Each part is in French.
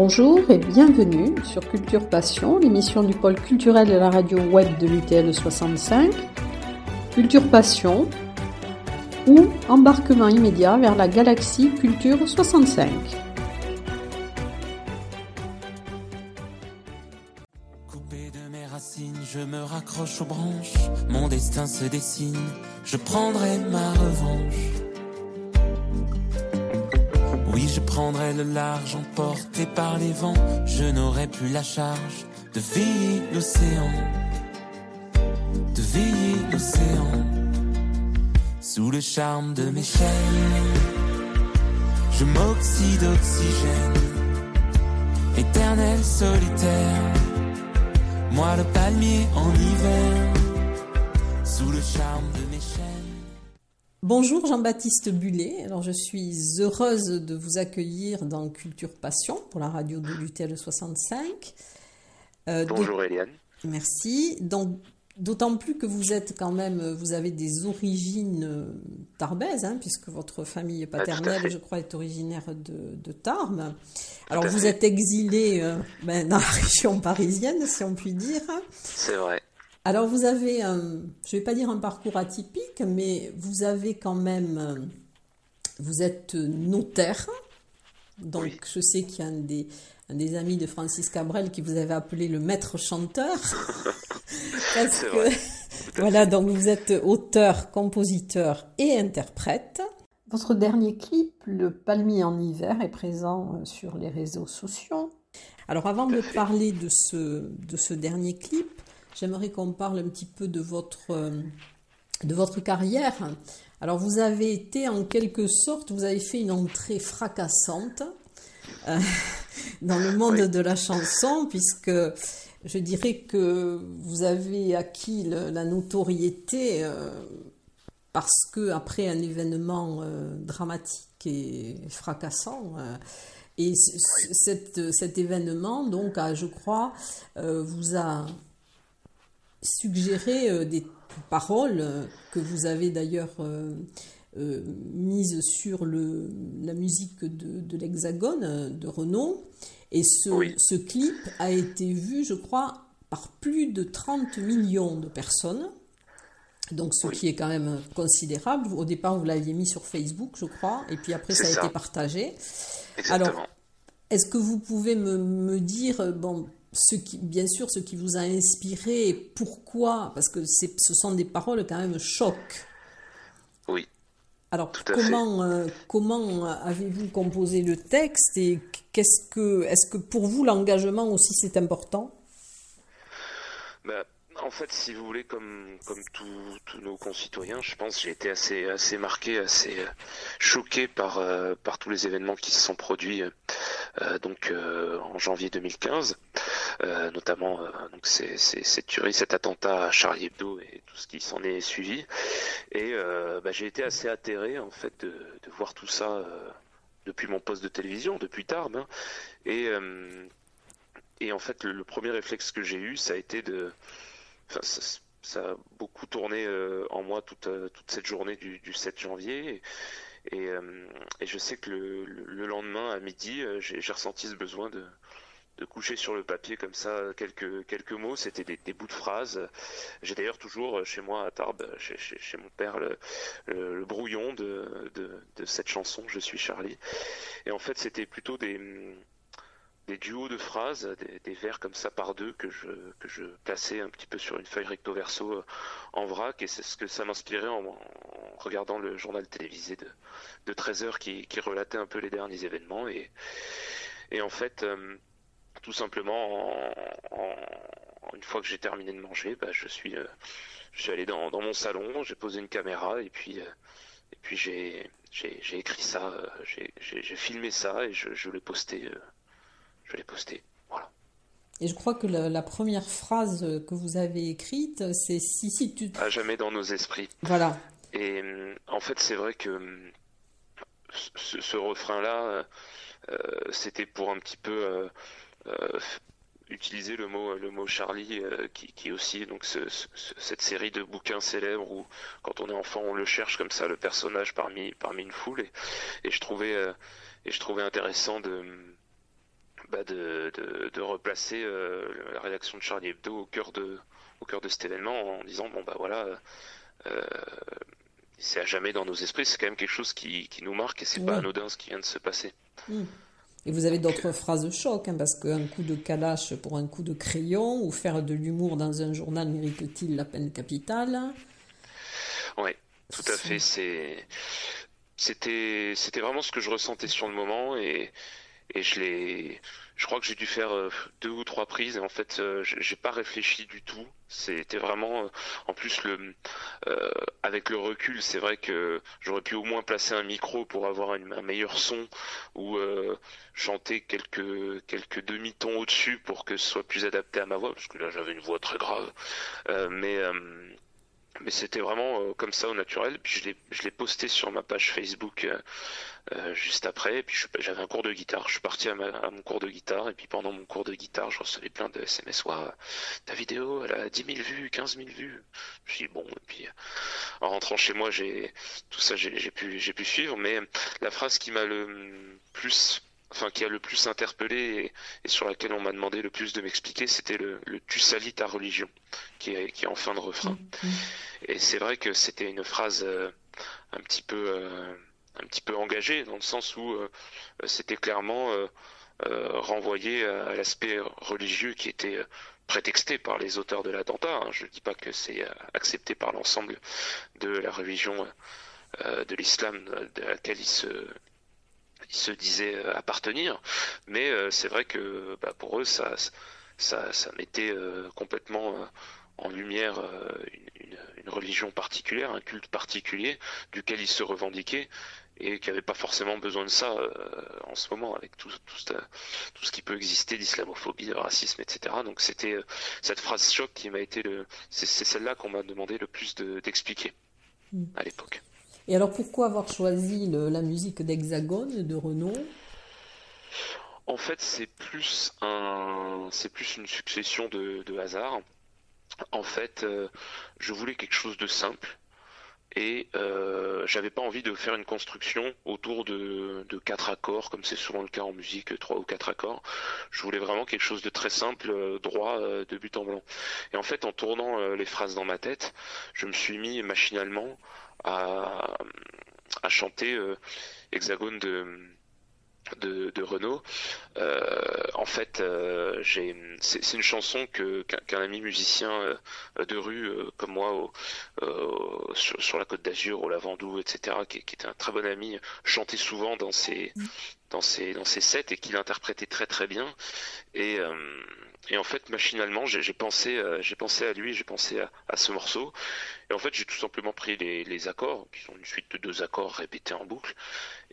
Bonjour et bienvenue sur Culture Passion, l'émission du pôle culturel de la radio web de l'UTL 65. Culture Passion ou embarquement immédiat vers la galaxie Culture 65. Coupé de mes racines, je me raccroche aux branches. Mon destin se dessine, je prendrai ma revanche. Oui, je prendrai le large, emporté par les vents. Je n'aurai plus la charge de veiller l'océan. De veiller l'océan. Sous le charme de mes chaînes, je m'oxyde d'oxygène. Éternel solitaire, moi le palmier en hiver. Sous le charme de. Bonjour Jean-Baptiste Bullet, alors je suis heureuse de vous accueillir dans Culture Passion pour la radio de l'UTL 65. Euh, Bonjour Eliane. Merci. Donc D'autant plus que vous êtes quand même, vous avez des origines euh, tarbaises, hein, puisque votre famille Ah, paternelle, je crois, est originaire de, de Tarbes. Alors vous êtes exilé euh, ben, dans la région parisienne, si on peut dire. C'est vrai. Alors vous avez, un, je ne vais pas dire un parcours atypique, mais vous avez quand même, euh, vous êtes notaire. Donc Oui. je sais qu'il y a un des, un des amis de Francis Cabrel qui vous avait appelé le maître chanteur. Parce C'est que, vrai. voilà, donc vous êtes auteur, compositeur et interprète. Votre dernier clip, Le Palmier en hiver, est présent euh, sur les réseaux sociaux. Alors avant de parler de ce, de ce dernier clip, j'aimerais qu'on parle un petit peu de votre, euh, de votre carrière. Alors vous avez été en quelque sorte, vous avez fait une entrée fracassante euh, dans le monde Oui. de la chanson, puisque je dirais que vous avez acquis le- la notoriété euh, parce que après un événement euh, dramatique et fracassant, et cet, cet événement, donc, a, je crois, vous a suggéré euh, des paroles euh, que vous avez d'ailleurs euh, mises sur le, la musique de, de l'Hexagone de Renaud. Et ce, Oui. ce clip a été vu, je crois, par plus de 30 millions de personnes. Donc, ce Oui. qui est quand même considérable. Au départ, vous l'aviez mis sur Facebook, je crois, et puis après, ça a été partagé. Exactement. Alors, Est-ce que vous pouvez me, me dire, bon, ce qui, bien sûr, ce qui vous a inspiré et pourquoi Parce que ce sont des paroles quand même choc. oui. Alors, comment, euh, comment avez-vous composé le texte et qu'est-ce que, est-ce que pour vous l'engagement aussi c'est important? Bah, en fait, si vous voulez, comme, comme tous nos concitoyens, je pense que j'ai été assez, assez marqué, assez euh, choqué par, euh, par tous les événements qui se sont produits euh, donc, en janvier 2015, euh, notamment donc ces- ces- cette tuerie, cet attentat à Charlie Hebdo et tout ce qui s'en est suivi. Et bah, j'ai été assez atterré en fait de, de voir tout ça depuis mon poste de télévision, depuis Tarbes. hein. Et, et en fait, le premier réflexe que j'ai eu, ça a été de Enfin, ça, ça a beaucoup tourné euh, en moi toute, euh, toute cette journée du, du 7 janvier. Et, et, euh, et je sais que le, le- le lendemain, à midi, j'ai ressenti ce besoin de, de coucher sur le papier comme ça quelques, quelques mots. C'était des, des bouts de phrases. J'ai d'ailleurs toujours chez moi à Tarbes, chez, chez, chez mon père, le, le, le brouillon de, de, de cette chanson Je suis Charlie. Et en fait, c'était plutôt des des duos de phrases, des, vers comme ça par deux que je, que je plaçais un petit peu sur une feuille recto verso euh, en vrac. Et c'est ce que ça m'inspirait en, regardant le journal télévisé de, de 13 heures qui, relatait un peu les derniers événements. Et, en fait euh, tout simplement en, en- une fois que j'ai terminé de manger bah, je suis euh, je suis allé dans, mon salon j'ai posé une caméra et puis puis j'ai écrit ça j'ai filmé ça et je, je l'ai posté je l'ai posté. Voilà. Et je crois que la, la première phrase que vous avez écrite, c'est si, si tu. À jamais dans nos esprits. Voilà. Et hum, en fait, c'est vrai que hum, ce, ce refrain-là, euh, euh, c'était pour un petit peu euh, euh, utiliser le mot, le mot Charlie, euh, qui, qui est aussi donc ce- ce- cette série de bouquins célèbres où, quand on est enfant, on le cherche comme ça, le personnage parmi, parmi une foule. Et, et je trouvais, euh, et je trouvais intéressant de bah, de, de, replacer la rédaction de Charlie Hebdo au cœur de, au cœur de cet événement en disant bon bah voilà c'est à jamais dans nos esprits, c'est quand même quelque chose qui, qui nous marque et c'est pas anodin ce qui vient de se passer. Hmm. Et vous avez d'autres phrases de choc, hein, parce qu'un coup de calache pour un coup de crayon, ou faire de l'humour dans un journal mérite-t-il la peine capitale? Oui, tout à fait. C'était, c'était vraiment ce que je ressentais sur le moment et, et je l'ai, je crois que j'ai dû faire euh, deux ou trois prises et en fait euh, j'ai pas réfléchi du tout. C'était vraiment, euh, en plus le, avec le recul, c'est vrai que j'aurais pu au moins placer un micro pour avoir un meilleur son ou chanter quelques quelques demi-tons au-dessus pour que ce soit plus adapté à ma voix parce que là j'avais une voix très grave. mais mais c'était vraiment euh, comme ça au naturel. Puis je l'ai, posté sur ma page Facebook euh, euh, juste après. Puis j'avais un cours de guitare. Je suis parti à, mon cours de guitare. Et puis pendant mon cours de guitare, je recevais plein de SMS. ta vidéo, elle a 10 000 vues, 15 000 vues. Je suis bon. Et puis en rentrant chez moi, j'ai tout ça, j'ai, pu, j'ai pu suivre. Mais la phrase qui m'a le plus enfin qui a le plus interpellé et, sur laquelle on m'a demandé le plus de m'expliquer, c'était le, tu salis ta religion, qui est, qui est en fin de refrain. Mm, mm. Et c'est vrai que c'était une phrase euh, un petit peu euh, un petit peu engagée dans le sens où euh, c'était clairement renvoyé à, l'aspect religieux qui était prétexté par les auteurs de l'attentat. Hein. Je ne dis pas que c'est accepté par l'ensemble de la religion de l'islam de laquelle ils se ils se disaient euh, appartenir, mais euh, c'est vrai que bah, pour eux, ça, ça, ça mettait euh, complètement en lumière une, religion particulière, un culte particulier duquel ils se revendiquaient et qui n'avait pas forcément besoin de ça en ce moment avec tout, tout, tout ce qui peut exister d'islamophobie, de racisme, etc. Donc c'était cette phrase choc qui m'a été le, c'est celle-là qu'on m'a demandé le plus d'expliquer mm. à l'époque. Et alors pourquoi avoir choisi la musique d'Hexagone de Renault En fait, c'est plus un, c'est plus une succession de, hasards. En fait, euh, je voulais quelque chose de simple et euh, j'avais pas envie de faire une construction autour de, quatre accords comme c'est souvent le cas en musique trois ou quatre accords. Je voulais vraiment quelque chose de très simple euh, droit de but en blanc. Et en fait en tournant les phrases dans ma tête je me suis mis machinalement à, chanter euh, Hexagone de, de, Renault. Euh, en fait, euh, c'est, une chanson que qu'un, ami musicien de rue comme moi sur, la Côte d'Azur, au Lavandou, etc., qui, qui, était un très bon ami, chantait souvent dans ses. Dans ses dans sets et qu'il interprétait très très bien. Et et en fait, machinalement, j'ai pensé, euh, pensé à lui, j'ai pensé à, ce morceau. Et en fait, j'ai tout simplement pris les, accords, qui sont une suite de deux accords répétés en boucle,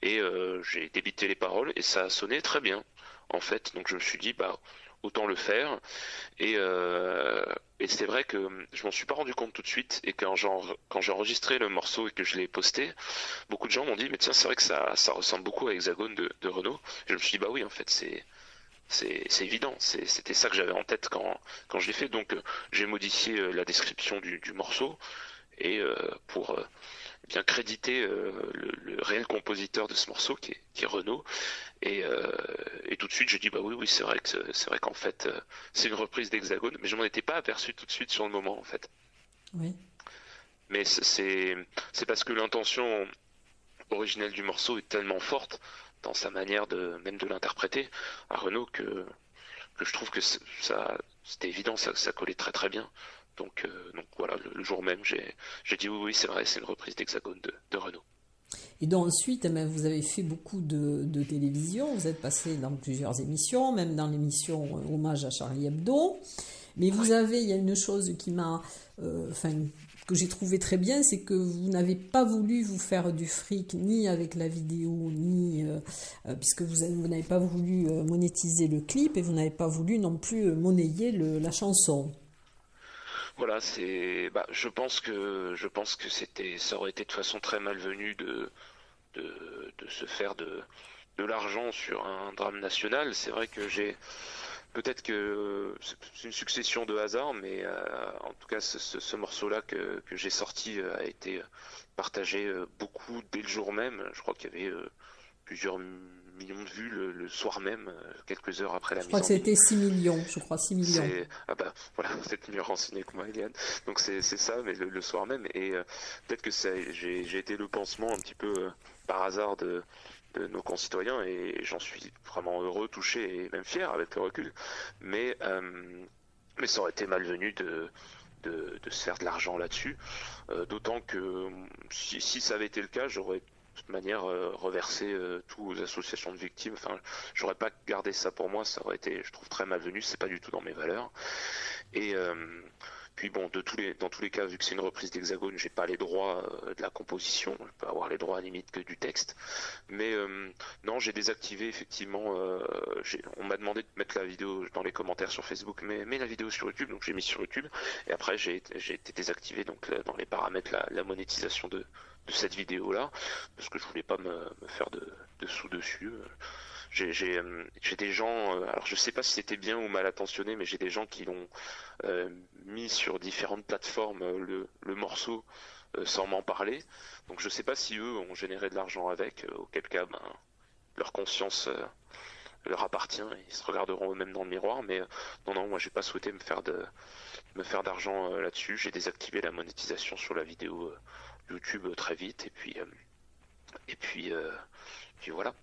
et euh, j'ai débité les paroles, et ça a sonné très bien, en fait. Donc je me suis dit, bah, autant le faire. Et, euh, et c'est vrai que je m'en suis pas rendu compte tout de suite. Et quand j'ai enregistré le morceau et que je l'ai posté, beaucoup de gens m'ont dit, mais tiens, c'est vrai que ça, ça ressemble beaucoup à Hexagone de, Renault. Et je me suis dit, bah oui, en fait, c'est c'est évident, c'était ça que j'avais en tête quand, quand je l'ai fait. Donc euh, j'ai modifié euh, la description du, morceau et pour bien créditer le, réel compositeur de ce morceau qui est, qui Renaud. Et, tout de suite j'ai dit bah oui oui c'est vrai que c'est vrai qu'en fait c'est une reprise d'Hexagone, mais je m'en étais pas aperçu tout de suite sur le moment en fait. Oui. Mais c'est c'est parce que l'intention originelle du morceau est tellement forte dans sa manière de même de l'interpréter à Renault que, que je trouve que ça c'était évident, ça, ça, collait très très bien. Donc, euh, donc voilà, le, jour même, j'ai dit oui, oui, c'est vrai, c'est une reprise d'Hexagone de, de, Renault. Et donc ensuite, vous avez fait beaucoup de, de, télévision, vous êtes passé dans plusieurs émissions, même dans l'émission euh, Hommage à Charlie Hebdo. Mais vous avez, il y a une chose qui m'a, euh, enfin, que j'ai trouvé très bien, c'est que vous n'avez pas voulu vous faire du fric ni avec la vidéo, ni euh, puisque vous, n'avez pas voulu monétiser le clip et vous n'avez pas voulu non plus monnayer la chanson. Voilà, c'est, bah, je pense que je pense que c'était, ça aurait été de façon très malvenue de de, de se faire de de l'argent sur un drame national. C'est vrai que j'ai peut-être que c'est une succession de hasards, mais euh, en tout cas, ce, morceau-là que, j'ai sorti euh, a été partagé euh, beaucoup dès le jour même. Je crois qu'il y avait plusieurs millions de vues le, soir même, quelques heures après la mise Je crois que c'était 6 millions, je crois, 6 millions. Ah bah voilà, vous êtes mieux renseigné que moi, Eliane. Donc c'est ça, mais le, soir même. Et peut-être que j'ai été le pansement un petit peu par hasard de, de nos concitoyens et j'en suis vraiment heureux, touché et même fier avec le recul. Mais, mais ça aurait été malvenu de, de, se faire de l'argent là-dessus. Euh, d'autant que si, ça avait été le cas, j'aurais de toute manière euh, reversé euh, tout aux associations de victimes. Enfin, j'aurais pas gardé ça pour moi, ça aurait été, je trouve, très malvenu. C'est pas du tout dans mes valeurs. Et puis bon, de tous les, dans tous les cas, vu que c'est une reprise d'Hexagone, j'ai pas les droits euh, de la composition, je peux avoir les droits à limite que du texte. Mais euh, non, j'ai désactivé effectivement. Euh, on m'a demandé de mettre la vidéo dans les commentaires sur Facebook, mais la vidéo sur YouTube, donc j'ai mis sur YouTube. Et après, j'ai été désactivé donc dans les paramètres la, monétisation de, cette vidéo là, parce que je voulais pas me, faire de, de sous dessus j'ai des gens, alors je sais pas si c'était bien ou mal attentionné, mais j'ai des gens qui l'ont mis sur différentes plateformes le, le morceau sans m'en parler. Donc je sais pas si eux ont généré de l'argent avec, auquel cas ben, leur conscience leur appartient, ils se regarderont eux-mêmes dans le miroir. Mais non, non, moi j'ai pas souhaité me faire de me faire d'argent là-dessus. J'ai désactivé la monétisation sur la vidéo YouTube très vite et puis et puis puis voilà.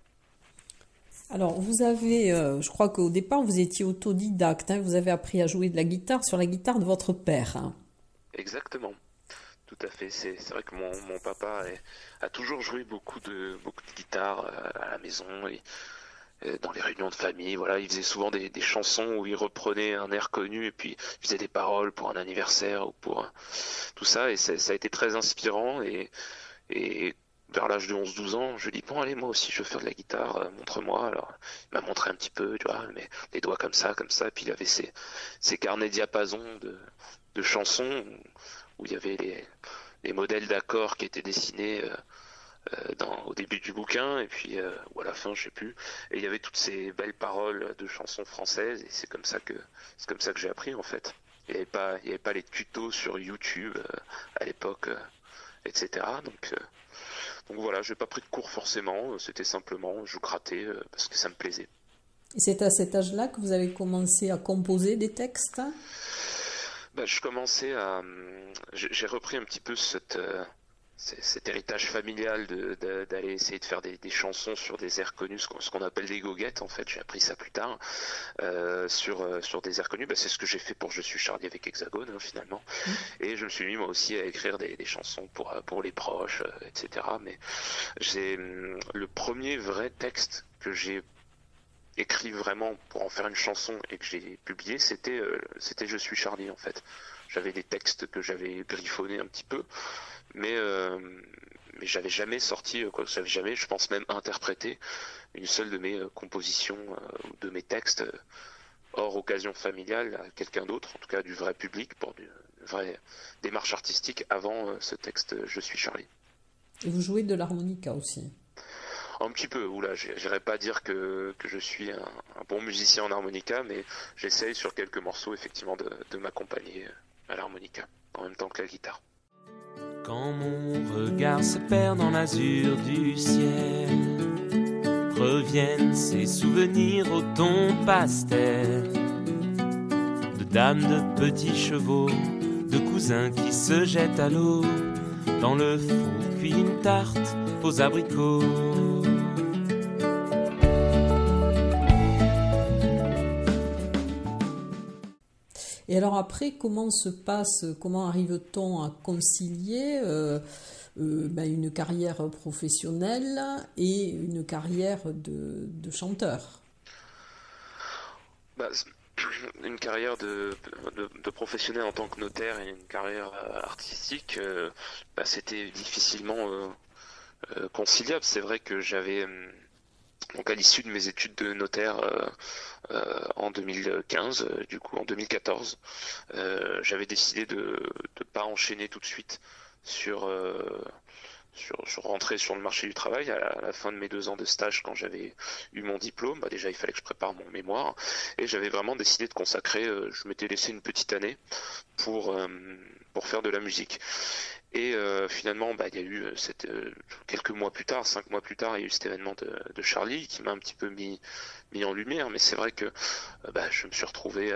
Alors, vous avez, euh, je crois qu'au départ, vous étiez autodidacte, hein, vous avez appris à jouer de la guitare sur la guitare de votre père. Hein. Exactement, tout à fait. C'est vrai que mon, papa a toujours joué beaucoup de, beaucoup de guitare euh, à la maison et euh, dans les réunions de famille. Voilà, il faisait souvent des, chansons où il reprenait un air connu et puis il faisait des paroles pour un anniversaire ou pour tout ça. Et ça, a été très inspirant et, et vers l'âge de 11-12 ans, je lui dis bon allez moi aussi je veux faire de la guitare, euh, montre-moi. Alors il m'a montré un petit peu, tu vois, mais les doigts comme ça, comme ça, puis il avait ses, ses carnets diapason de, de chansons où il y avait les, les modèles d'accords qui étaient dessinés euh, euh, dans, au début du bouquin et puis ou à la fin je sais plus. Et il y avait toutes ces belles paroles de chansons françaises et c'est comme ça que c'est comme ça que j'ai appris en fait. Il n'y avait pas il y avait pas les tutos sur YouTube à l'époque, etc. Donc donc voilà, j'ai pas pris de cours forcément, c'était simplement je grattais euh, parce que ça me plaisait. Et c'est à cet âge-là que vous avez commencé à composer des textes? Bah, Je commençais à. Hum, j'ai repris un petit peu cette, euh, cet héritage familial d'aller essayer de faire des, chansons sur des airs connus, ce qu'on appelle des goguettes en fait, j'ai appris ça plus tard, euh, sur, euh, sur des airs connus, bah, c'est ce que j'ai fait pour Je suis Charlie avec Hexagone hein, finalement, mmh. et je me suis mis moi aussi à écrire des, chansons pour, pour les proches, euh, etc. Mais j'ai hum, le premier vrai texte que j'ai écrit vraiment pour en faire une chanson et que j'ai publié, c'était c'était Je suis Charlie en fait. J'avais des textes que j'avais griffonnés un petit peu, mais euh, mais j'avais jamais sorti, euh, quoi, j'avais jamais, je pense même interprété une seule de mes euh, compositions ou de mes textes hors occasion familiale à quelqu'un d'autre, en tout cas du vrai public, pour une vraie démarche artistique avant ce texte Je suis Charlie. Et vous jouez de l'harmonica aussi? Un petit peu, oula, j'irais pas dire que, que je suis un, bon musicien en harmonica, mais j'essaye sur quelques morceaux effectivement de, de m'accompagner à l'harmonica en même temps que la guitare. Quand mon regard se perd dans l'azur du ciel, reviennent ces souvenirs au ton pastel. De dames, de petits chevaux, de cousins qui se jettent à l'eau, dans le four puis une tarte aux abricots. Et alors après, comment se passe, comment arrive-t-on à concilier euh, euh, ben, une carrière professionnelle et une carrière de, chanteur? Bah, Une carrière de, professionnel en tant que notaire et une carrière euh, artistique, bah, c'était difficilement conciliable. C'est vrai que j'avais hum, donc à l'issue de mes études de notaire euh, euh, en 2015, euh, du coup en 2014, j'avais décidé de ne pas enchaîner tout de suite sur, sur, rentrer sur le marché du travail à la, fin de mes deux ans de stage quand j'avais eu mon diplôme. Bah, déjà il fallait que je prépare mon mémoire et j'avais vraiment décidé de consacrer. je m'étais laissé une petite année pour pour faire de la musique. Et euh, finalement, bah, il y a eu cette, quelques mois plus tard, cinq mois plus tard, il y a eu cet événement de, de Charlie qui m'a un petit peu mis, mis en lumière. Mais c'est vrai que bah, je me suis retrouvé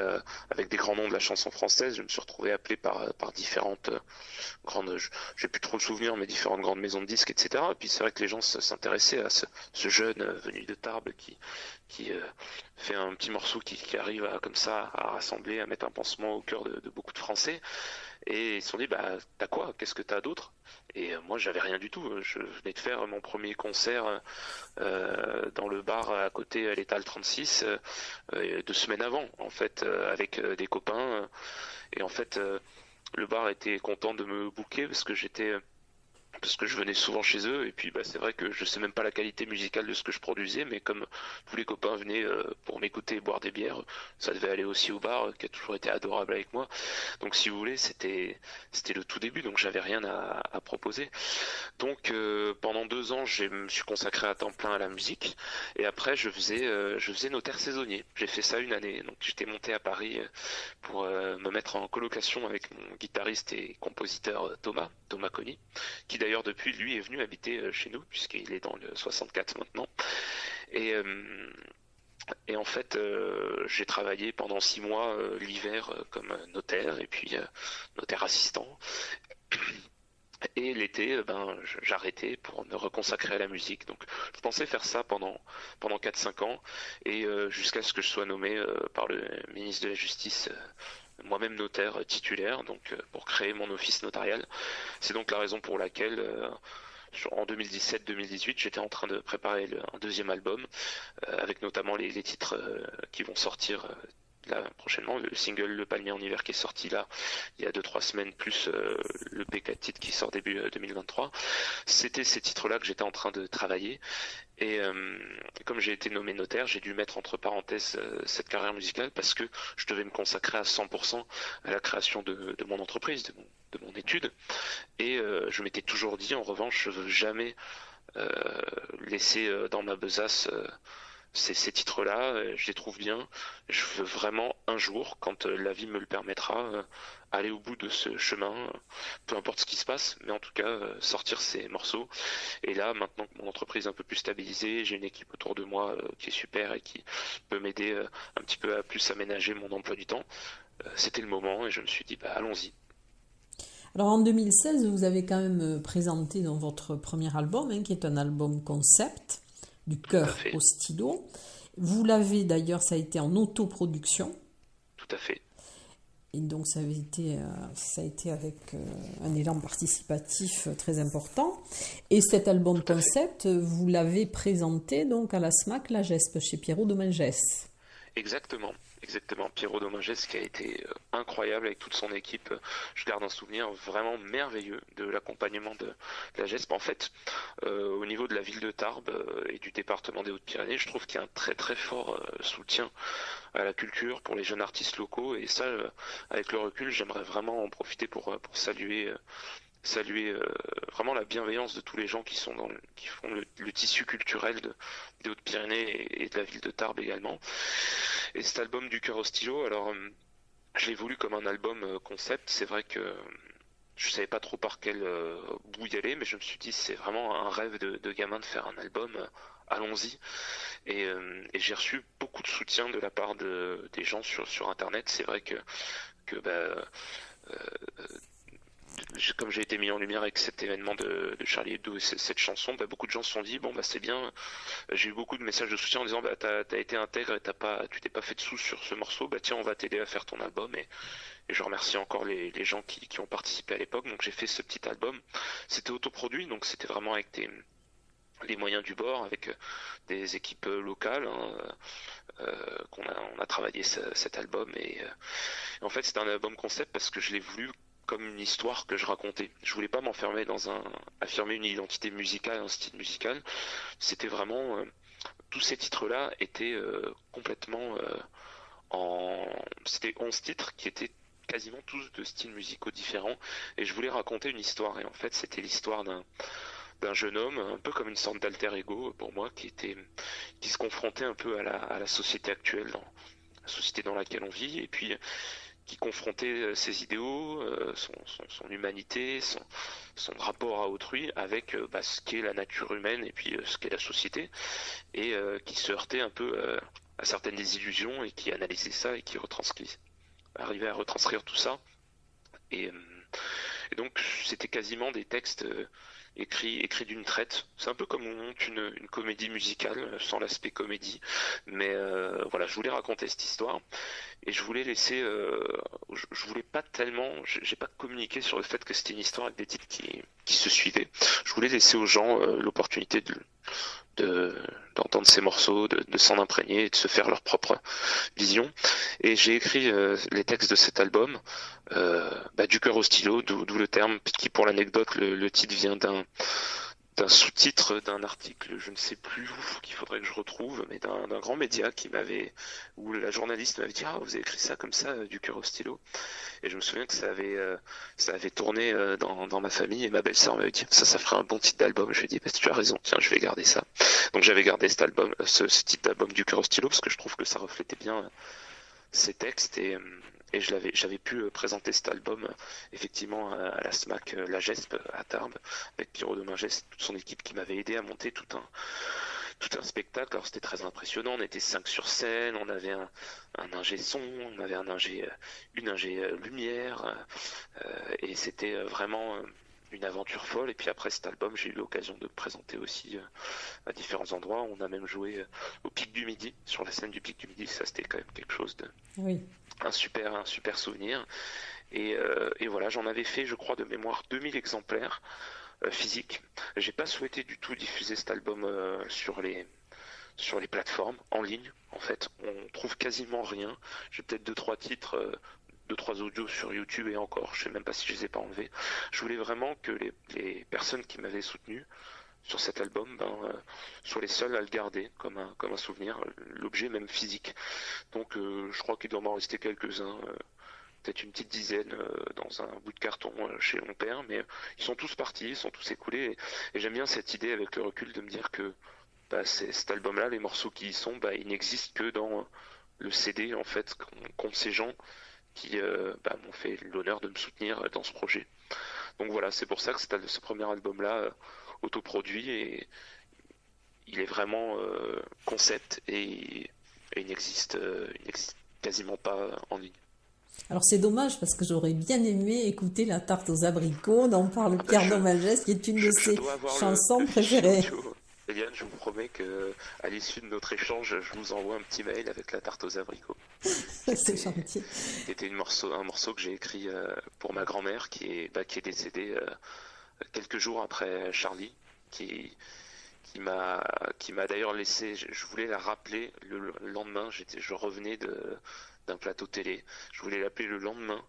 avec des grands noms de la chanson française. Je me suis retrouvé appelé par, par différentes grandes, j'ai plus trop le souvenir, mais différentes grandes maisons de disques, etc. Et puis c'est vrai que les gens s'intéressaient à ce, ce jeune venu de Tarbes qui, qui euh, fait un petit morceau qui, arrive à, comme ça à rassembler, à mettre un pansement au cœur de, beaucoup de Français. Et ils se sont dit, bah, t'as quoi? Qu'est-ce que t'as d'autre? Et euh, moi, j'avais rien du tout. Je venais de faire mon premier concert euh, dans le bar à côté à l'étal 36 deux semaines avant, en fait, avec des copains. Et en fait, le bar était content de me bouquer parce que j'étais parce que je venais souvent chez eux et puis bah, c'est vrai que je sais même pas la qualité musicale de ce que je produisais mais comme tous les copains venaient euh, pour m'écouter boire des bières ça devait aller aussi au bar qui a toujours été adorable avec moi. Donc si vous voulez c'était c'était le tout début donc j'avais rien à, proposer. Donc euh, pendant deux ans je me suis consacré à temps plein à la musique et après je faisais euh, je faisais notaire saisonnier. J'ai fait ça une année. Donc j'étais monté à Paris pour me mettre en colocation avec mon guitariste et compositeur Thomas Thomas Conny qui d'ailleurs depuis lui est venu habiter euh, chez nous puisqu'il est dans le 64 maintenant. Et euh, et en fait, euh, j'ai travaillé pendant six mois l'hiver comme notaire et puis notaire assistant. Et l'été, ben, j'arrêtais pour me reconsacrer à la musique. Donc, je pensais faire ça pendant pendant 4-5 ans et jusqu'à ce que je sois nommé par le ministre de la Justice moi-même notaire titulaire, donc euh, pour créer mon office notarial. C'est donc la raison pour laquelle euh, en 2017-2018, j'étais en train de préparer un deuxième album, euh, avec notamment les, titres qui vont sortir là prochainement, le single Le Palmier en hiver qui est sorti là il y a 2-3 semaines, plus le PK titre qui sort début 2023. C'était ces titres-là que j'étais en train de travailler et euh, comme j'ai été nommé notaire, j'ai dû mettre entre parenthèses euh, cette carrière musicale parce que je devais me consacrer à 100% à la création de, mon entreprise, de mon, étude. Et euh, je m'étais toujours dit, en revanche, je veux jamais laisser dans ma besace ces, titres-là, euh, je les trouve bien. Je veux vraiment un jour, quand euh, la vie me le permettra, euh, aller au bout de ce chemin, peu importe ce qui se passe, mais en tout cas sortir ces morceaux. Et là, maintenant que mon entreprise est un peu plus stabilisée, j'ai une équipe autour de moi qui est super et qui peut m'aider un petit peu à plus aménager mon emploi du temps. C'était le moment et je me suis dit, bah, allons-y. Alors en 2016, vous avez quand même présenté dans votre premier album, hein, qui est un album concept, du cœur au stylo. Vous l'avez d'ailleurs, ça a été en autoproduction. Tout à fait. Et donc ça, avait été, euh, ça a été avec euh, un élan participatif très important. Et cet album concept, vous l'avez présenté donc à la SMAC, la GESP, chez Pierrot Domingès. Exactement. Exactement, Pierrot Domingès qui a été euh, incroyable avec toute son équipe. Je garde un souvenir vraiment merveilleux de l'accompagnement de la GESP. En fait, euh, au niveau de la ville de Tarbes euh, et du département des Hautes-Pyrénées, je trouve qu'il y a un très très fort soutien à la culture pour les jeunes artistes locaux. Et ça, avec le recul, j'aimerais vraiment en profiter pour saluer saluer euh, vraiment la bienveillance de tous les gens qui sont dans qui font le, tissu culturel de, des Hautes-Pyrénées et, de la ville de Tarbes également. Et cet album du cœur au stylo, alors euh, je l'ai voulu comme un album euh, concept. C'est vrai que je savais pas trop par quel bout y aller, mais je me suis dit c'est vraiment un rêve de, gamin de faire un album. Allons-y. Et, j'ai reçu beaucoup de soutien de la part de, des gens sur, sur Internet. C'est vrai que, que bah, comme j'ai été mis en lumière avec cet événement de, Charlie Hebdo et cette chanson, bah, beaucoup de gens se sont dit bon bah c'est bien. J'ai eu beaucoup de messages de soutien en disant bah t'as as été intègre et t'as pas, tu t'es pas fait de sous sur ce morceau, bah tiens on va t'aider à faire ton album et, je remercie encore les, gens qui, ont participé à l'époque. Donc j'ai fait ce petit album. C'était autoproduit donc c'était vraiment avec les moyens du bord avec euh, des équipes locales hein, euh, qu'on a on a travaillé cet album et, euh, et en fait c'est un album concept parce que je l'ai voulu comme une histoire que je racontais. Je voulais pas m'enfermer dans un affirmer une identité musicale, un style musical. C'était vraiment euh, tous ces titres-là étaient euh, complètement euh, en c'était 11 titres qui étaient quasiment tous de styles musicaux différents et je voulais raconter une histoire et en fait c'était l'histoire d'un d'un jeune homme, un peu comme une sorte d'alter ego pour moi, qui était, qui se confrontait un peu à la, à la société actuelle, la société dans laquelle on vit, et puis qui confrontait ses idéaux, son, humanité, son, rapport à autrui avec bah, ce qu'est la nature humaine et puis ce qu'est la société, et qui se heurtait un peu à certaines désillusions et qui analysait ça et qui retranscrit, arrivait à retranscrire tout ça. Et, donc c'était quasiment des textes écrit, écrit d'une traite. C'est un peu comme on monte une, une comédie musicale, euh, sans l'aspect comédie. Mais euh, voilà, je voulais raconter cette histoire et je voulais laisser. Euh, je, voulais pas tellement. J'ai pas communiqué sur le fait que c'était une histoire avec des titres qui, qui se suivaient. Je voulais laisser aux gens l'opportunité de, d'entendre ces morceaux, de, de s'en imprégner et de se faire leur propre vision. Et j'ai écrit euh, les textes de cet album euh, bah, du cœur au stylo, d'où le terme qui, pour l'anecdote, le, titre vient d'un sous-titre d'un article, je ne sais plus où, qu'il faudrait que je retrouve, mais d'un grand média qui m'avait, où la journaliste m'avait dit ah vous avez écrit ça comme ça du cœur au stylo, et je me souviens que ça avait euh, ça avait tourné euh, dans, ma famille et ma belle-sœur m'avait dit ça ça ferait un bon titre d'album, je lui ai dit bah, tu as raison, tiens je vais garder ça, donc j'avais gardé cet album, euh, ce titre d'album du cœur au stylo parce que je trouve que ça reflétait bien ces textes et et je l'avais, j'avais pu euh, présenter cet album euh, effectivement à, la SMAC, euh, la GESP à Tarbes, avec Pierrot Domingès et toute son équipe qui m'avait aidé à monter tout un tout un spectacle. Alors c'était très impressionnant. On était cinq sur scène, on avait un, un ingé son, on avait un ingé, une ingé lumière, et c'était vraiment une aventure folle. Et puis après cet album, j'ai eu l'occasion de présenter aussi à différents endroits. On a même joué au Pic du Midi, sur la scène du Pic du Midi. Ça, c'était quand même quelque chose de, oui un super, un super souvenir. Et, euh, et voilà, j'en avais fait, je crois, de mémoire 2000 exemplaires euh, physiques. J'ai pas souhaité du tout diffuser cet album euh, sur les sur les plateformes en ligne. En fait, on trouve quasiment rien. J'ai peut-être deux trois titres deux trois audios sur YouTube et encore, je sais même pas si je les ai pas enlevés. Je voulais vraiment que les, personnes qui m'avaient soutenu sur cet album ben, euh, soient les seuls à le garder comme un, souvenir, l'objet même physique. Donc euh, je crois qu'il doit en rester quelques-uns, euh, peut-être une petite dizaine dans un bout de carton chez mon père, mais ils sont tous partis, ils sont tous écoulés, et, j'aime bien cette idée avec le recul de me dire que bah, cet album-là, les morceaux qui y sont, bah, ils n'existent que dans le CD en fait qu'ont ces gens qui bah, m'ont fait l'honneur de me soutenir dans ce projet. Donc voilà, c'est pour ça que ce premier album-là autoproduit et il est vraiment euh, concept et, il n'existe quasiment pas en ligne. Alors c'est dommage parce que j'aurais bien aimé écouter la tarte aux abricots dont parle Pierre Domagès qui est une de ses chansons préférées. Eliane, je vous promets que à l'issue de notre échange, je vous envoie un petit mail avec la tarte aux abricots. C'est gentil. C'était morceau, un morceau que j'ai écrit euh, pour ma grand-mère qui est, bah, qui est décédée euh, quelques jours après Charlie, qui, qui m'a qui m'a d'ailleurs laissé je, voulais la rappeler le, lendemain j'étais je revenais de d'un plateau télé je voulais l'appeler le lendemain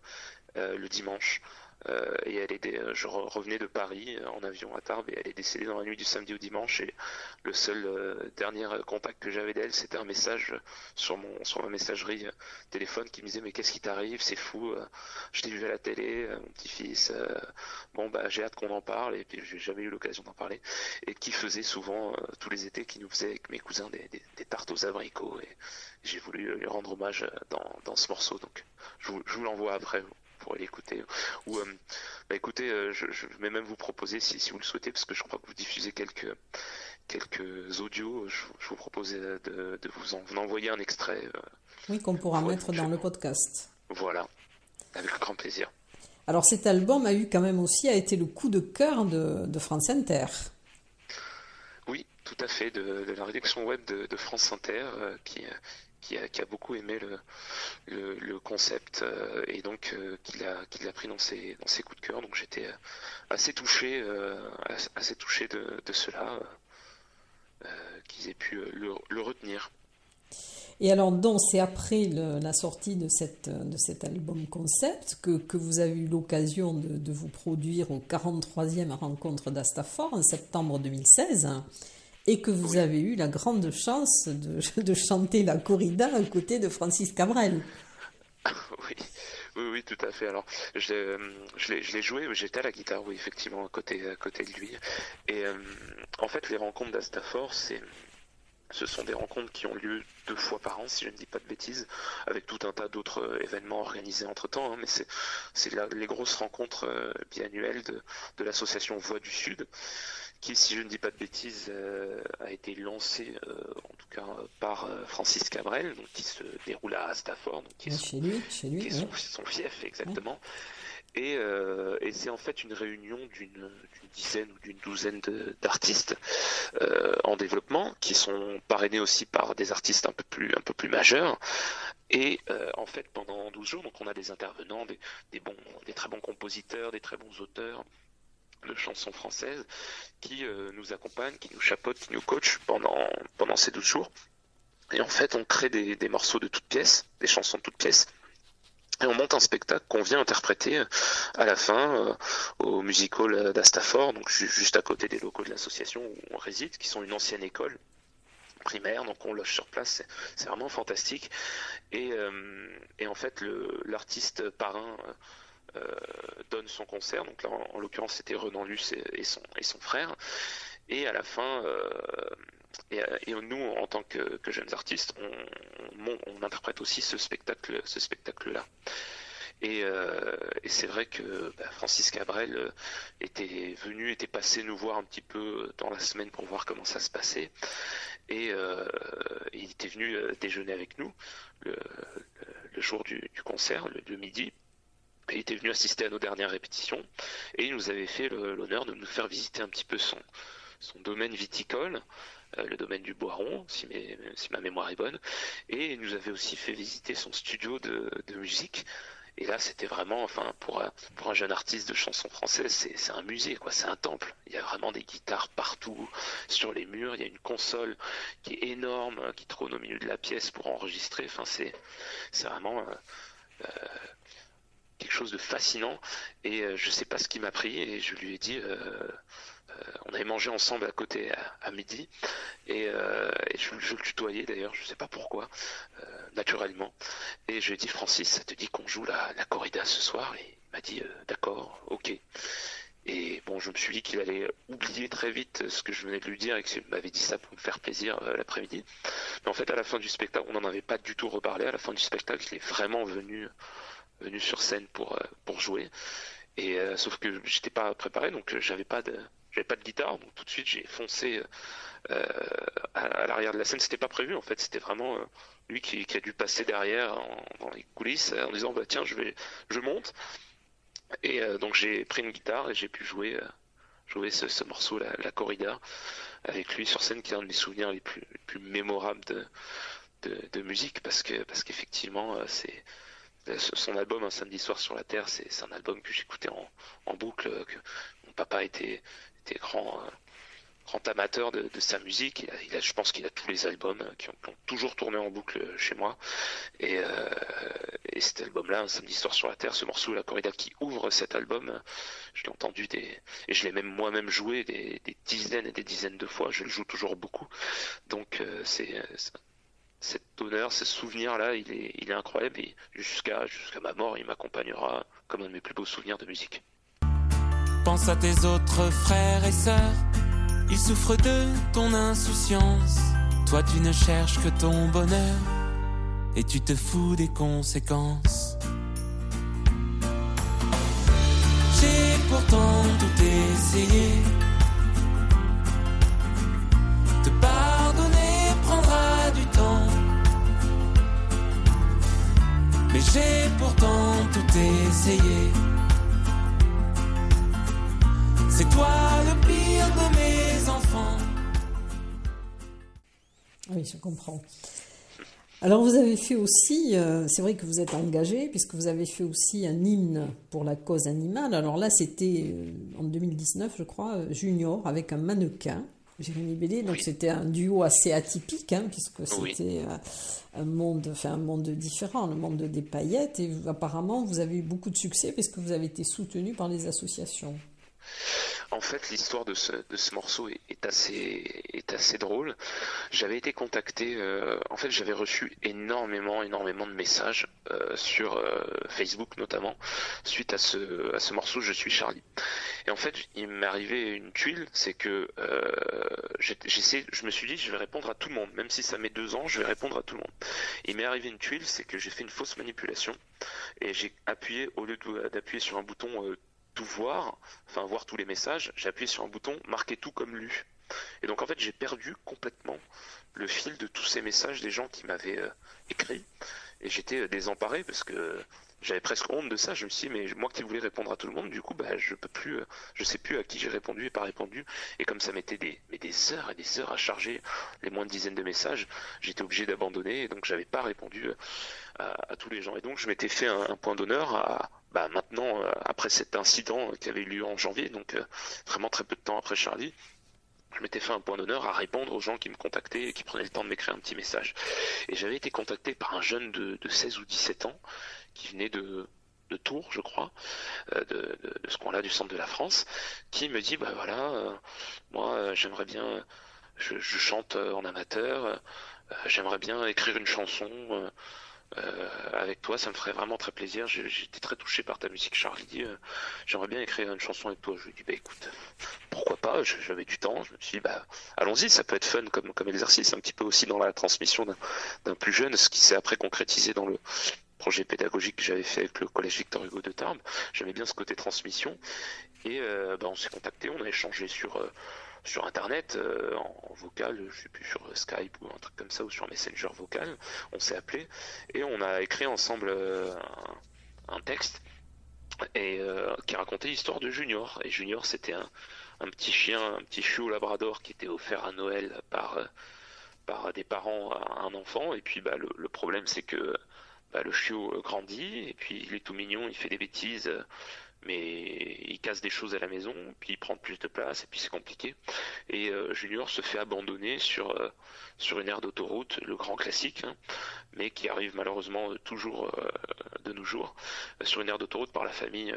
euh, le dimanche euh, et elle est, euh, je revenais de Paris euh, en avion à Tarbes et elle est décédée dans la nuit du samedi au dimanche et le seul dernier contact que j'avais d'elle c'était un message sur mon sur ma messagerie téléphone qui me disait mais qu'est-ce qui t'arrive? C'est fou je t'ai vu à la télé mon petit-fils bon bah j'ai hâte qu'on en parle et puis j'ai jamais eu l'occasion d'en parler et qui faisait souvent tous les étés qui nous faisait avec mes cousins des, tartes aux abricots et j'ai voulu lui rendre hommage dans, ce morceau donc je vous l'envoie après pourrez l'écouter. Ou, euh, bah, écoutez, euh, je, vais même vous proposer, si, si, vous le souhaitez, parce que je crois que vous diffusez quelques, quelques audios, je, vous propose de, de vous, en, envoyer un extrait. Euh, oui, qu'on pourra mettre dans le podcast. Voilà, avec grand plaisir. Alors cet album a eu quand même aussi a été le coup de cœur de, de France Inter. Oui, tout à fait, de, la rédaction web de, de France Inter, qui, qui a, beaucoup aimé le, le, concept euh, et donc euh, qu'il a, pris dans ses, dans ses coups de cœur. Donc j'étais euh, assez touché, assez touché de, de cela, qu'ils aient pu le, retenir. Et alors, donc, c'est après la sortie de, cette, de cet album concept que, que vous avez eu l'occasion de, de, vous produire au 43e rencontre d'Astafor en septembre 2016 et que vous avez eu la grande chance de, de, chanter la corrida à côté de Francis Cabrel. Oui, oui, oui, tout à fait. Alors, je, je l'ai joué, j'étais à la guitare, oui, effectivement, à côté, à côté de lui. Et euh, en fait, les rencontres d'Astafor, c'est Ce sont des rencontres qui ont lieu deux fois par an, si je ne dis pas de bêtises, avec tout un tas d'autres euh, événements organisés entre-temps. Hein, mais c'est les grosses rencontres euh, biannuelles de, de l'association Voix du Sud, qui, si je ne dis pas de bêtises, euh, a été lancée, en tout cas par Francis Cabrel, donc, qui se déroule à Stafford, donc, qui est, son, chez lui, chez lui, son, fief exactement. Euh, et, c'est en fait une réunion d'une dizaine ou d'une douzaine d'artistes euh, en développement qui sont parrainés aussi par des artistes un peu plus, un peu plus majeurs. Et euh, en fait, pendant 12 jours, donc on a des intervenants, des, bons, des très bons compositeurs, des très bons auteurs de chansons françaises qui nous accompagnent, qui nous chapeautent, qui nous coachent pendant, pendant ces 12 jours. Et en fait, on crée des, des morceaux de toutes pièces, des chansons de toutes pièces, et on monte un spectacle qu'on vient interpréter euh, à la fin euh, au Music Hall d'Astafor, donc juste à côté des locaux de l'association où on réside, qui sont une ancienne école primaire, donc on loge sur place, c'est vraiment fantastique. Et, euh, en fait, l'artiste parrain donne son concert, donc là en, l'occurrence c'était Renan Luce et, son, frère. Et à la fin, et, nous, en tant que, jeunes artistes, on, interprète aussi ce spectacle, spectacle-là. Et, euh, c'est vrai que bah, Francis Cabrel euh, était venu, était passé nous voir un petit peu dans la semaine pour voir comment ça se passait. Et euh, il était venu déjeuner avec nous le, jour du, concert, le, midi. Il était venu assister à nos dernières répétitions et il nous avait fait l'honneur de nous faire visiter un petit peu son, domaine viticole. Euh, le domaine du Boiron, si, ma mémoire est bonne, et il nous avait aussi fait visiter son studio de, musique. Et là, c'était vraiment, enfin, pour un, pour un jeune artiste de chanson française, c'est un musée, quoi. C'est un temple. Il y a vraiment des guitares partout, sur les murs. Il y a une console qui est énorme, qui trône au milieu de la pièce pour enregistrer. Enfin, c'est, vraiment euh, euh, quelque chose de fascinant. Et je sais pas ce qui m'a pris. Et je lui ai dit, euh, on avait mangé ensemble à côté à, midi et, euh, je, le tutoyais d'ailleurs, je sais pas pourquoi, euh, naturellement. Et je lui ai dit Francis, ça te dit qu'on joue la, corrida ce soir? Et il m'a dit d'accord, ok. Et bon, je me suis dit qu'il allait oublier très vite ce que je venais de lui dire et qu'il m'avait dit ça pour me faire plaisir l'après-midi. Mais en fait, à la fin du spectacle, on n'en avait pas du tout reparlé. À la fin du spectacle, il est vraiment venu, venu sur scène pour, pour jouer. Et sauf que j'étais pas préparé, donc j'avais pas de, j'avais pas de guitare, donc tout de suite j'ai foncé euh, à, l'arrière de la scène. C'était pas prévu en fait, c'était vraiment euh, lui qui, a dû passer derrière dans les coulisses en disant bah tiens je vais, je monte. Et euh, donc j'ai pris une guitare et j'ai pu jouer, jouer ce, morceau, la, corrida, avec lui sur scène, qui est un de mes souvenirs les plus, plus mémorables de, de, musique parce que parce qu'effectivement c'est son album Un samedi soir sur la terre, c'est un album que j'écoutais en, boucle, que mon papa était, grand, euh, grand amateur de, sa musique. Il a, je pense qu'il a tous les albums qui ont, toujours tourné en boucle chez moi. Et, euh, cet album-là, Un samedi soir sur la terre, ce morceau, La Corrida qui ouvre cet album, je l'ai entendu et je l'ai même moi-même joué des, dizaines et des dizaines de fois. Je le joue toujours beaucoup. Donc euh, c'est cet honneur, ce souvenir-là, il est, il est incroyable et jusqu'à jusqu'à ma mort, il m'accompagnera comme un de mes plus beaux souvenirs de musique. Pense à tes autres frères et sœurs, ils souffrent de ton insouciance. Toi tu ne cherches que ton bonheur et tu te fous des conséquences. J'ai pourtant tout essayé. Pardonner Mais j'ai pourtant tout essayé. C'est toi le pire de mes enfants. Oui, je comprends. Alors vous avez fait aussi, euh, c'est vrai que vous êtes engagé, puisque vous avez fait aussi un hymne pour la cause animale. Alors là, c'était euh, en 2019, je crois, euh, Junior, avec un mannequin, Jérémy Bellé. Donc c'était un duo assez atypique, hein, puisque c'était un, monde, enfin, un monde différent, le monde des paillettes. Et apparemment, vous avez eu beaucoup de succès, parce que vous avez été soutenu par les associations. En fait, l'histoire de ce, morceau est, assez, drôle. J'avais été contacté, euh, en fait, j'avais reçu énormément, énormément de messages euh, sur euh, Facebook notamment, suite à ce, morceau Je suis Charlie. Et en fait, il m'est arrivé une tuile, c'est que je me suis dit, je vais répondre à tout le monde, même si ça met deux ans, je vais répondre à tout le monde. Il m'est arrivé une tuile, c'est que j'ai fait une fausse manipulation et j'ai appuyé, au lieu d'appuyer sur un bouton tout voir, enfin voir tous les messages, j'ai appuyé sur un bouton marquer tout comme lu. Et donc en fait j'ai perdu complètement le fil de tous ces messages des gens qui m'avaient euh, écrit et j'étais euh, désemparé parce que j'avais presque honte de ça. Je me suis dit, mais moi qui voulais répondre à tout le monde, du coup, bah, je peux plus, euh, je sais plus à qui j'ai répondu et pas répondu. Et comme ça mettait des, mais des heures et des heures à charger les moins de dizaines de messages, j'étais obligé d'abandonner et donc j'avais pas répondu à, tous les gens. Et donc je m'étais fait un point d'honneur à, bah, maintenant, euh, après cet incident qui avait eu lieu en janvier, donc euh, vraiment très peu de temps après Charlie, je m'étais fait un point d'honneur à répondre aux gens qui me contactaient et qui prenaient le temps de m'écrire un petit message. Et j'avais été contacté par un jeune de, 16 ou 17 ans qui venait de, Tours, je crois, euh, de, ce coin-là du centre de la France, qui me dit, bah voilà, moi j'aimerais bien, je, chante en amateur, j'aimerais bien écrire une chanson euh, avec toi, ça me ferait vraiment très plaisir. J'étais très touché par ta musique, Charlie. Euh, j'aimerais bien écrire une chanson avec toi. Je lui dit, bah écoute, pourquoi pas J'avais du temps. Je me suis dit, bah allons-y, ça peut être fun comme, comme exercice, un petit peu aussi dans la transmission d'un plus jeune, ce qui s'est après concrétisé dans le projet pédagogique que j'avais fait avec le collège Victor Hugo de Tarbes. J'aimais bien ce côté transmission. Et euh, bah, on s'est contacté, on a échangé sur sur internet euh, en, vocal, je sais plus sur Skype ou un truc comme ça ou sur Messenger vocal, on s'est appelé et on a écrit ensemble euh, un, texte et euh, qui racontait l'histoire de Junior. Et Junior c'était un, petit chien, un petit chiot labrador qui était offert à Noël par par des parents à un enfant et puis bah, le, problème c'est que bah, le chiot grandit et puis il est tout mignon, il fait des bêtises mais il casse des choses à la maison, puis il prend plus de place, et puis c'est compliqué. Et euh, Junior se fait abandonner sur, euh, une aire d'autoroute, le grand classique, hein, mais qui arrive malheureusement toujours euh, de nos jours, sur une aire d'autoroute par la famille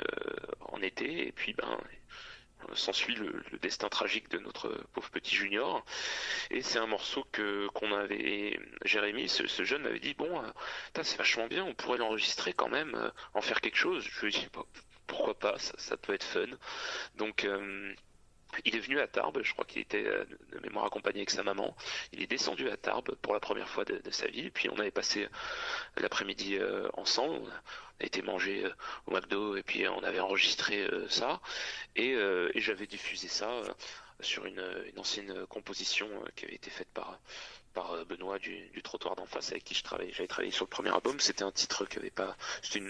en été, et puis ben s'ensuit le, le, destin tragique de notre pauvre petit Junior. Et c'est un morceau que qu'on avait, Jérémy, ce, jeune m'avait dit bon, c'est vachement bien, on pourrait l'enregistrer quand même, en faire quelque chose. Je lui ai dit pourquoi pas, ça, peut être fun. Donc euh, il est venu à Tarbes, je crois qu'il était euh, de mémoire accompagné avec sa maman. Il est descendu à Tarbes pour la première fois de, sa vie. Puis on avait passé l'après-midi euh, ensemble. On a été manger au McDo et puis on avait enregistré ça. Et, j'avais diffusé ça sur une, ancienne composition qui avait été faite par Benoît du, trottoir d'en face avec qui je travaillais. J'avais travaillé sur le premier album. C'était un titre qui avait pas. C'était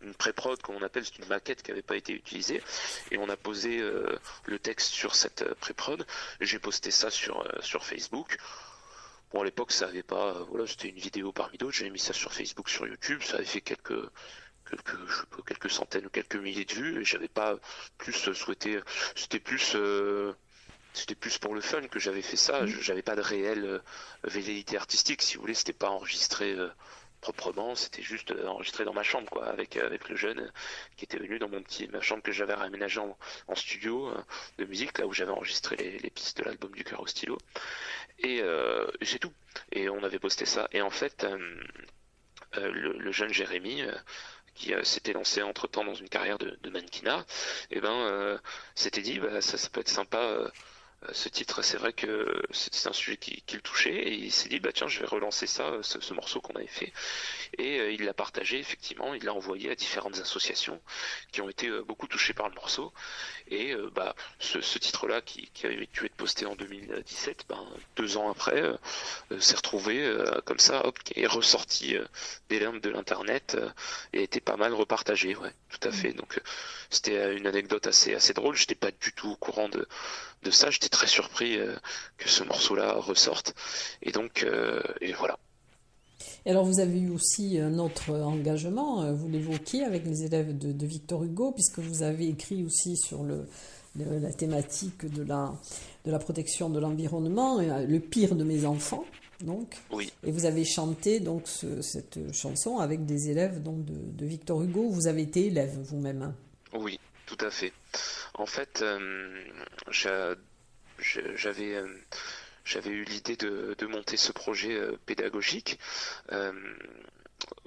une pré-prod, comme on appelle, c'est une maquette qui n'avait pas été utilisée. Et on a posé euh, le texte sur cette euh, pré-prod. J'ai posté ça sur, euh, sur Facebook. Bon, à l'époque, ça avait pas. voilà, c'était une vidéo parmi d'autres. J'ai mis ça sur Facebook, sur YouTube. Ça avait fait quelques. Quelques, quelques centaines ou quelques milliers de vues et j'avais pas plus souhaité c'était plus c'était plus pour le fun que j'avais fait ça. Mmh. J'avais pas de réelle velléité artistique, si vous voulez. C'était pas enregistré proprement, c'était juste euh, enregistré dans ma chambre, quoi, avec, euh, avec le jeune qui était venu dans mon petit, ma chambre que j'avais réaménagée en, studio euh, de musique, là où j'avais enregistré les, pistes de l'album du cœur au stylo. Et j'ai tout. Et on avait posté ça. Et en fait, le, jeune Jérémy, qui s'était lancé entre temps dans une carrière de, mannequinat, eh ben s'était dit bah, ça, ça peut être sympa euh, ce titre, c'est vrai que c'est un sujet qui, le touchait et il s'est dit bah tiens je vais relancer ça, ce, morceau qu'on avait fait et euh, il l'a partagé effectivement, il l'a envoyé à différentes associations qui ont été euh, beaucoup touchées par le morceau et bah ce, titre-là qui, avait dû être posté en 2017, ben, deux ans après, s'est retrouvé comme ça, hop, qui est ressorti des limbes de l'internet et a été pas mal repartagé, ouais, tout à fait. Donc c'était une anecdote assez assez drôle. J'étais pas du tout au courant de de ça. J'étais très surpris euh, que ce morceau-là ressorte. Et donc, euh, et voilà. Et alors, vous avez eu aussi un autre engagement, euh, vous l'évoquiez avec les élèves de, Victor Hugo, puisque vous avez écrit aussi sur le, la thématique de la, de la protection de l'environnement, le pire de mes enfants. Donc, oui. et vous avez chanté donc cette chanson avec des élèves donc de, de Victor Hugo. Vous avez été élève vous-même. Oui, tout à fait. En fait, j'avais j'avais eu l'idée de, monter ce projet pédagogique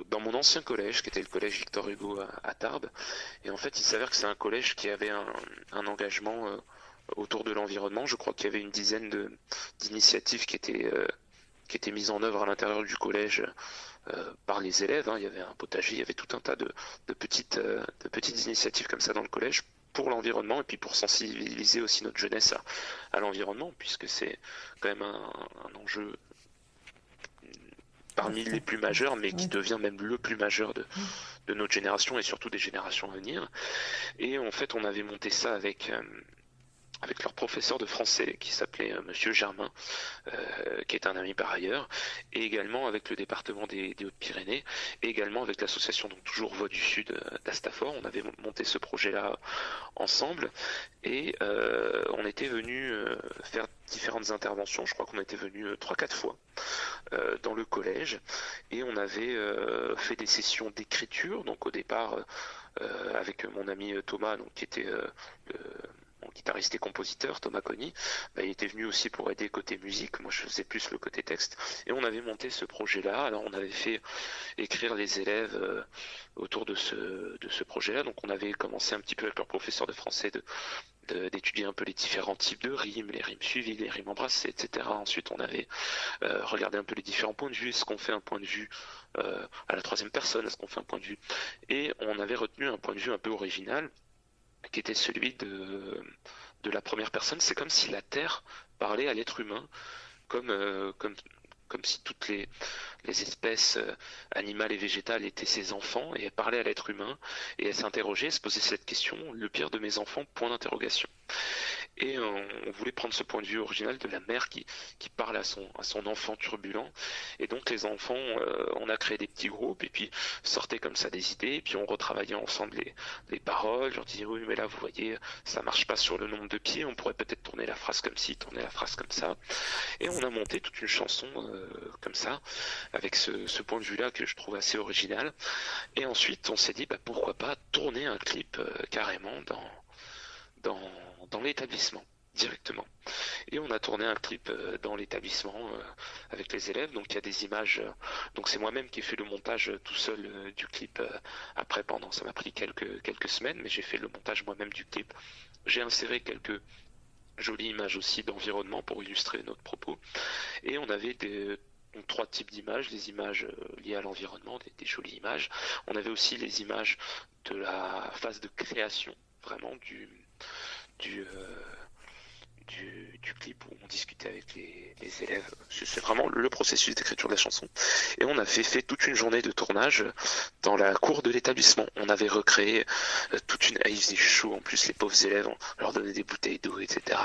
dans mon ancien collège, qui était le collège Victor Hugo à, Tarbes. Et en fait, il s'avère que c'est un collège qui avait un, engagement euh, autour de l'environnement. Je crois qu'il y avait une dizaine d'initiatives qui étaient euh, mises en œuvre à l'intérieur du collège euh, par les élèves. Hein. Il y avait un potager, il y avait tout un tas de, petites, de petites initiatives comme ça dans le collège pour l'environnement et puis pour sensibiliser aussi notre jeunesse à, l'environnement, puisque c'est quand même un enjeu parmi les plus majeurs, mais qui devient même le plus majeur de, de notre génération et surtout des générations à venir. Et en fait, on avait monté ça avec euh, avec leur professeur de français qui s'appelait euh, Monsieur Germain, euh, qui est un ami par ailleurs, et également avec le département des, Hautes-Pyrénées, et également avec l'association donc toujours Voix du Sud euh, d'Astafor. On avait monté ce projet-là ensemble, et on était venu faire différentes interventions. Je crois qu'on était venu trois quatre fois dans le collège, et on avait fait des sessions d'écriture. Donc au départ avec mon ami Thomas, donc qui était le mon guitariste et compositeur, Thomas Conny, bah, il était venu aussi pour aider côté musique. Moi, je faisais plus le côté texte. Et on avait monté ce projet-là. Alors, on avait fait écrire les élèves euh, autour de ce, de ce projet-là. Donc, on avait commencé un petit peu avec leur professeur de français de, d'étudier un peu les différents types de rimes, les rimes suivies, les rimes embrassées, etc. Ensuite, on avait euh, regardé un peu les différents points de vue. Est-ce qu'on fait un point de vue euh, à la troisième personne? Est-ce qu'on fait un point de vue? Et on avait retenu un point de vue un peu original qui était celui de, la première personne. C'est comme si la Terre parlait à l'être humain, comme, euh, si toutes les, les espèces euh, animales et végétales étaient ses enfants, et elle parlait à l'être humain, et elle s'interrogeait, elle se posait cette question, le pire de mes enfants, point d'interrogation. Et on, voulait prendre ce point de vue original de la mère qui, qui parle à son, à son enfant turbulent. Et donc les enfants, euh, on a créé des petits groupes et puis sortaient comme ça des idées. Et puis on retravaillait ensemble les, les paroles. Je disais oui mais là vous voyez ça marche pas sur le nombre de pieds. On pourrait peut-être tourner la phrase comme ci, tourner la phrase comme ça. Et on a monté toute une chanson euh, comme ça avec ce, ce, point de vue là que je trouve assez original. Et ensuite on s'est dit bah, pourquoi pas tourner un clip euh, carrément dans dans dans l'établissement directement. Et on a tourné un clip euh, dans l'établissement euh, avec les élèves. Donc il y a des images. Euh, donc c'est moi-même qui ai fait le montage tout seul du clip. Après, pendant, ça m'a pris quelques quelques semaines, mais j'ai fait le montage moi-même du clip. J'ai inséré quelques jolies images aussi d'environnement pour illustrer notre propos. Et on avait des, trois types d'images, les images liées à l'environnement, des, jolies images. On avait aussi les images de la phase de création, vraiment du, du, euh, du, du, clip où on discutait avec les, les élèves. C'est vraiment le processus d'écriture de la chanson. Et on avait fait toute une journée de tournage dans la cour de l'établissement. On avait recréé euh, toute une... Ah, il faisait chaud en plus, les pauvres élèves, on leur donnait des bouteilles d'eau, etc.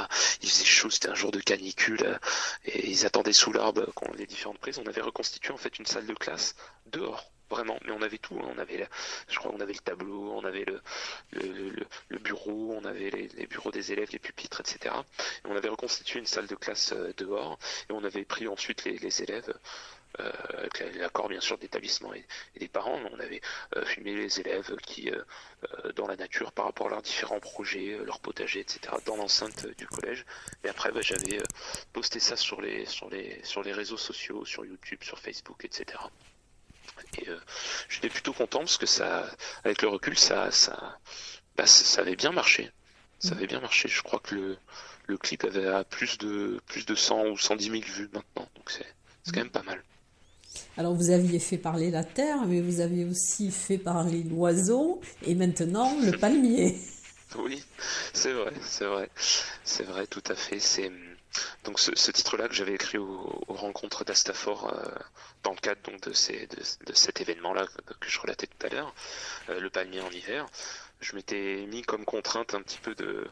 Il faisait chaud, c'était un jour de canicule. Et ils attendaient sous l'arbre quand les différentes prises. On avait reconstitué en fait une salle de classe dehors vraiment. Mais on avait tout. Hein. On avait, je crois, on avait le tableau, on avait le, le, bureau, on avait les, bureaux des élèves, les pupitres, etc. Et on avait reconstitué une salle de classe euh, dehors et on avait pris ensuite les, élèves. Euh, avec l'accord bien sûr d'établissement et, des parents, on avait euh, filmé les élèves qui, dans la nature, par rapport à leurs différents projets, leur potager, etc., dans l'enceinte du collège. Et après, bah, j'avais posté ça sur les, sur, les, sur les réseaux sociaux, sur YouTube, sur Facebook, etc. Et euh, j'étais plutôt content parce que ça, avec le recul, ça, ça, bah, ça avait bien marché. Ça avait bien marché. Je crois que le, le clip avait plus de, plus de 100 ou 110 000 vues maintenant. Donc c'est, quand même pas mal. Alors vous aviez fait parler la terre, mais vous aviez aussi fait parler l'oiseau et maintenant le palmier. Oui, c'est vrai, c'est vrai, c'est vrai, tout à fait. C'est donc ce, titre-là que j'avais écrit aux, rencontres d'Astafor euh, dans le cadre donc de, cet événement-là que, je relatais tout à l'heure, euh, le palmier en hiver, je m'étais mis comme contrainte un petit peu de,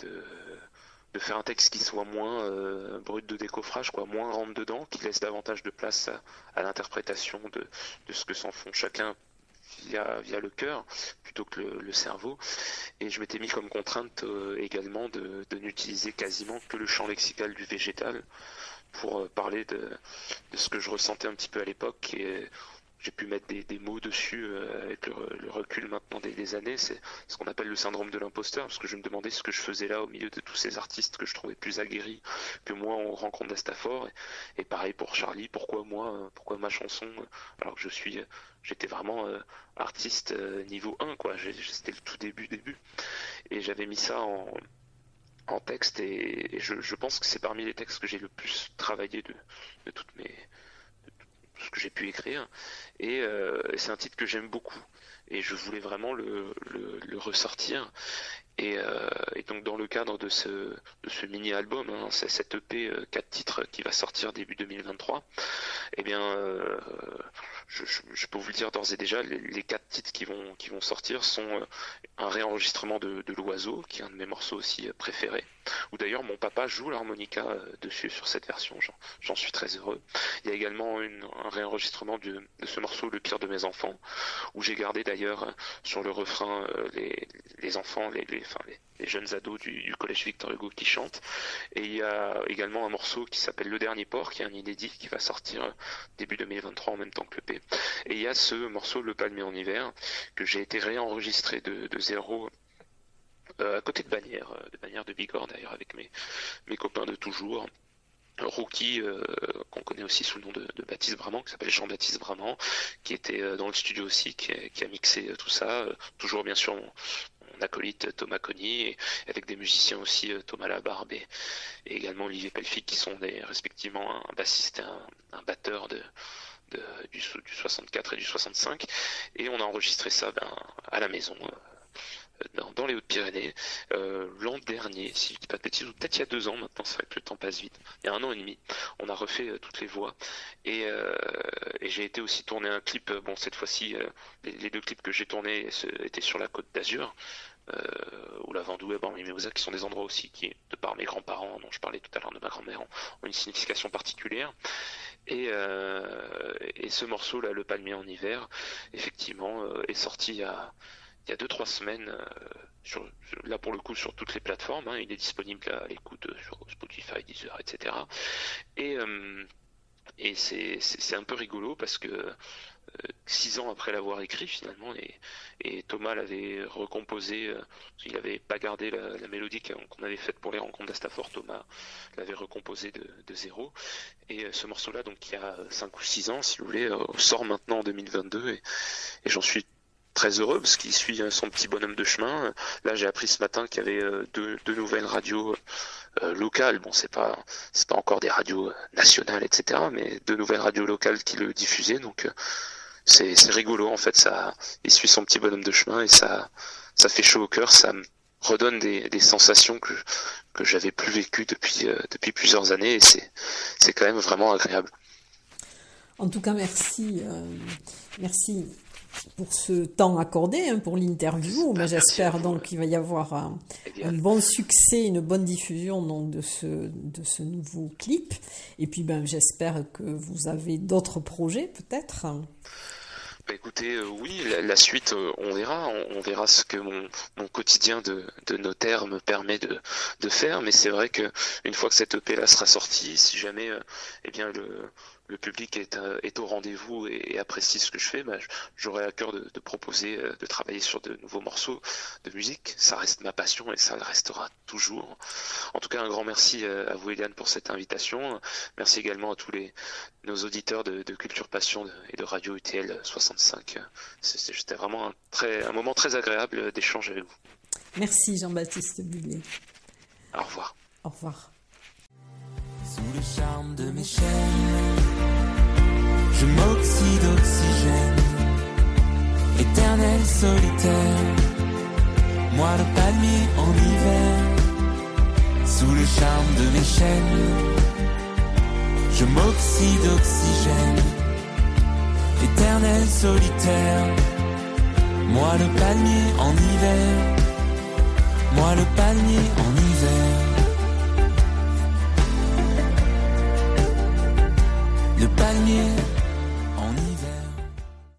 de, faire un texte qui soit moins euh, brut de décoffrage, quoi, moins rentre dedans, qui laisse davantage de place à, l'interprétation de ce que s'en font chacun via, le cœur plutôt que le, cerveau. Et je m'étais mis comme contrainte euh, également de, n'utiliser quasiment que le champ lexical du végétal pour euh, parler de, ce que je ressentais un petit peu à l'époque j'ai pu mettre des, mots dessus euh, avec le, recul maintenant des, années. C'est ce qu'on appelle le syndrome de l'imposteur, parce que je me demandais ce que je faisais là au milieu de tous ces artistes que je trouvais plus aguerris que moi en rencontre d'Astafor. Et, pareil pour Charlie, pourquoi moi, pourquoi ma chanson, alors que je suis, j'étais vraiment euh, artiste euh, niveau 1, quoi. C'était le tout début, début. Et j'avais mis ça en, en texte et, je, pense que c'est parmi les textes que j'ai le plus travaillé de, de toutes mes ce que j'ai pu écrire. Euh, et c'est un titre que j'aime beaucoup. Et je voulais vraiment le, ressortir. Euh, et, donc dans le cadre de ce, de mini-album, hein, c'est cette EP 4 euh, titres qui va sortir début 2023, eh bien je, peux vous le dire d'ores et déjà, les, quatre titres qui vont, qui vont sortir sont euh, un réenregistrement de, L'Oiseau, qui est un de mes morceaux aussi euh, préférés, où d'ailleurs mon papa joue l'harmonica euh, dessus sur cette version, j'en suis très heureux. Il y a également un réenregistrement de, ce morceau Le pire de mes enfants, où j'ai gardé d'ailleurs sur le refrain les, enfants, les, jeunes ados du, collège Victor Hugo qui chantent. Et il y a également un morceau qui s'appelle Le Dernier Port, qui est un inédit qui va sortir début 2023 en même temps que le P. Et il y a ce morceau Le Palmier en hiver, que j'ai été réenregistré de, zéro euh, à côté de euh, de Bagnères de Bigorre d'ailleurs, avec mes copains de toujours. Rookie, euh, qu'on connaît aussi sous le nom de, Baptiste Bramant, qui s'appelle Jean-Baptiste Bramant, qui était dans le studio aussi, qui, a mixé tout ça. toujours bien sûr acolyte Thomas Conny, avec des musiciens aussi euh, Thomas Labarbe et, également Olivier Pelfic qui sont respectivement un bassiste et un, batteur du, 64 et du 65. Et on a enregistré ça ben, à la maison. Euh, dans, les Hautes-Pyrénées. Euh, l'an dernier, si je dis pas de bêtises, ou peut-être il y a deux ans maintenant, c'est vrai que le temps passe vite, il y a un an et demi, on a refait toutes les voix et, j'ai été aussi tourner un clip, bon cette fois-ci les, deux clips que j'ai tournés étaient sur la côte d'Azur, euh, ou la Vendée, Mimosa, qui sont des endroits aussi qui, de par mes grands-parents, dont je parlais tout à l'heure de ma grand-mère, ont une signification particulière. Et, euh, ce morceau-là, Le Palmier en hiver, effectivement, euh, est sorti a, il y a deux trois semaines sur, là pour le coup sur toutes les plateformes hein. il est disponible à l'écoute sur Spotify Deezer etc et et c'est un peu rigolo parce que six ans après l'avoir écrit finalement et, Thomas l'avait recomposé euh, il n'avait pas gardé la, mélodie qu'on avait faite pour les rencontres d'Astafor Thomas l'avait recomposé de, zéro et euh, ce morceau là donc il y a cinq ou six ans si vous voulez euh, sort maintenant en 2022 et, j'en suis très heureux parce qu'il suit son petit bonhomme de chemin là j'ai appris ce matin qu'il y avait deux, nouvelles radios locales bon c'est pas c'est pas encore des radios nationales etc mais deux nouvelles radios locales qui le diffusaient donc c'est rigolo en fait. Ça, il suit son petit bonhomme de chemin et ça, ça fait chaud au cœur. Ça me redonne des, sensations que que j'avais plus vécues depuis euh, depuis plusieurs années et c'est c'est quand même vraiment agréable. En tout cas, merci, euh, merci pour ce temps accordé hein, pour l'interview. Mais j'espère donc qu'il va y avoir un, eh un, bon succès, une bonne diffusion donc de ce de ce nouveau clip. Et puis ben j'espère que vous avez d'autres projets peut-être. Bah, écoutez, euh, oui, la, suite, euh, on verra. On, verra ce que mon, quotidien de, notaire me permet de, faire. Mais c'est vrai que une fois que cette EP là sera sortie, si jamais, euh, eh bien le le public est, euh, est au rendez-vous et, apprécie ce que je fais, bah, j'aurai à cœur de, proposer, euh, de travailler sur de nouveaux morceaux de musique. Ça reste ma passion et ça le restera toujours. En tout cas, un grand merci euh, à vous, Eliane, pour cette invitation. Merci également à tous les, nos auditeurs de, Culture Passion et de Radio UTL 65. C'était vraiment un, très, un moment très agréable d'échange avec vous. Merci Jean-Baptiste Bullet. Au revoir. Au revoir. Sous le charme de mes chaînes je m'oxyde d'oxygène, éternel solitaire, moi le palmier en hiver, sous le charme de mes chaînes, je m'oxyde d'oxygène, éternel solitaire, moi le palmier en hiver, moi le palmier en hiver. Le palmier